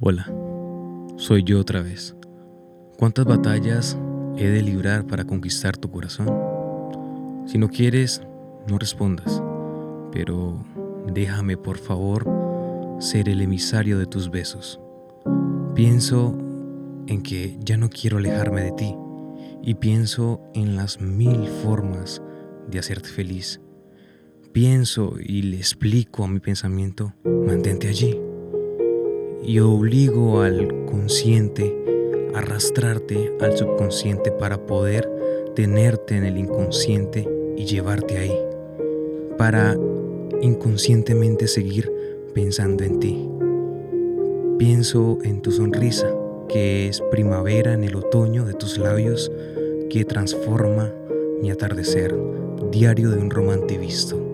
Hola, soy yo otra vez. ¿Cuántas batallas he de librar para conquistar tu corazón? Si no quieres, no respondas, pero déjame por favor ser el emisario de tus besos. Pienso en que ya no quiero alejarme de ti y pienso en las mil formas de hacerte feliz. Pienso y le explico a mi pensamiento, mantente allí y obligo al consciente a arrastrarte al subconsciente para poder tenerte en el inconsciente y llevarte ahí, para inconscientemente seguir pensando en ti. Pienso en tu sonrisa, que es primavera en el otoño de tus labios, que transforma mi atardecer, diario de un romantivisto.